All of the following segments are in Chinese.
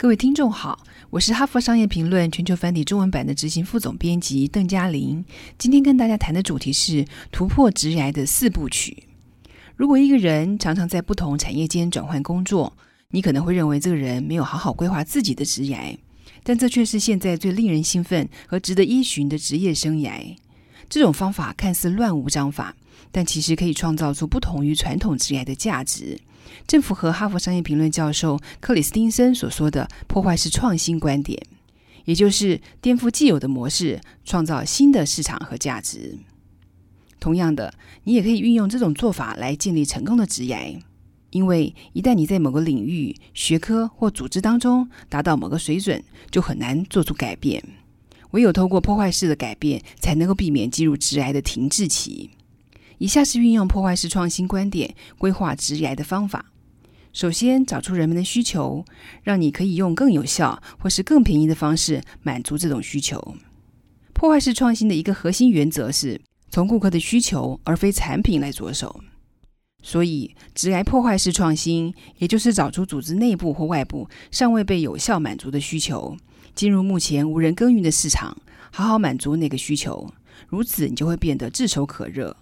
各位听众好，我是哈佛商业评论全球繁体中文版的执行副总编辑邓嘉玲。今天跟大家谈的主题是突破直癌的四部曲。如果一个人常常在不同产业间转换工作，你可能会认为这个人没有好好规划自己的职业，但这却是现在最令人兴奋和值得依循的职业生涯。这种方法看似乱无章法，但其实可以创造出不同于传统职业的价值。正符合哈佛商业评论教授克里斯汀森所说的“破坏式创新”观点，也就是颠覆既有的模式，创造新的市场和价值。同样的，你也可以运用这种做法来建立成功的职业，因为一旦你在某个领域、学科或组织当中达到某个水准，就很难做出改变。唯有透过破坏式的改变，才能够避免进入职癌的停滞期。以下是运用破坏式创新观点规划职业的方法。首先，找出人们的需求，让你可以用更有效或是更便宜的方式满足这种需求。破坏式创新的一个核心原则是从顾客的需求而非产品来着手。所以，直癌破坏式创新，也就是找出组织内部或外部尚未被有效满足的需求，进入目前无人耕耘的市场，好好满足那个需求。如此，你就会变得炙手可热。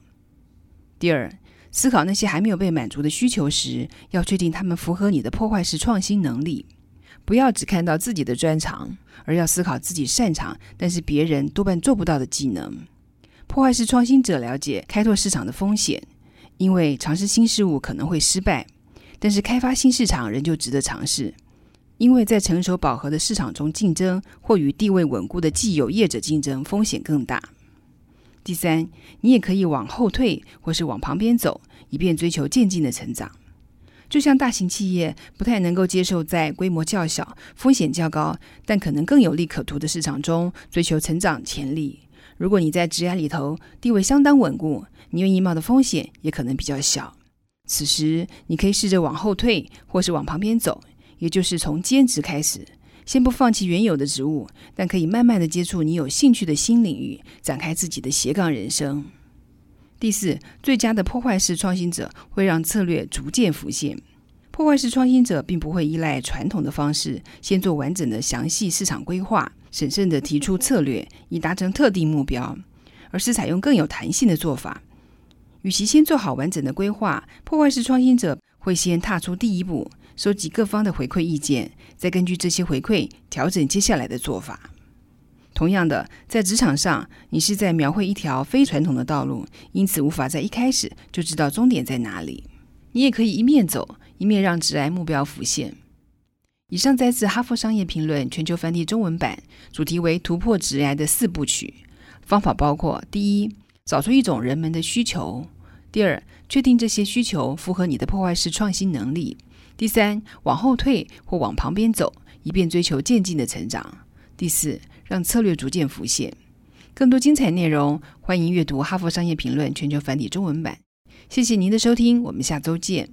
第二，思考那些还没有被满足的需求时，要确定他们符合你的破坏式创新能力。不要只看到自己的专长，而要思考自己擅长但是别人多半做不到的技能。破坏式创新者了解开拓市场的风险，因为尝试新事物可能会失败，但是开发新市场仍旧值得尝试，因为在成熟饱和的市场中竞争或与地位稳固的既有业者竞争，风险更大。第三，你也可以往后退，或是往旁边走，以便追求渐进的成长。就像大型企业不太能够接受在规模较小、风险较高，但可能更有利可图的市场中追求成长潜力。如果你在职涯里头地位相当稳固，你愿意冒的风险也可能比较小。此时，你可以试着往后退，或是往旁边走，也就是从兼职开始。先不放弃原有的职务，但可以慢慢的接触你有兴趣的新领域，展开自己的斜杠人生。第四，最佳的破坏式创新者会让策略逐渐浮现。破坏式创新者并不会依赖传统的方式，先做完整的详细市场规划，审慎的提出策略以达成特定目标，而是采用更有弹性的做法。与其先做好完整的规划，破坏式创新者会先踏出第一步。收集各方的回馈意见，再根据这些回馈调整接下来的做法。同样的，在职场上，你是在描绘一条非传统的道路，因此无法在一开始就知道终点在哪里。你也可以一面走，一面让直癌目标浮现。以上摘自《哈佛商业评论》全球繁体中文版，主题为突破直癌的四部曲。方法包括：第一，找出一种人们的需求；第二，确定这些需求符合你的破坏式创新能力。第三，往后退或往旁边走，以便追求渐进的成长。第四，让策略逐渐浮现。更多精彩内容，欢迎阅读《哈佛商业评论》全球繁体中文版。谢谢您的收听，我们下周见。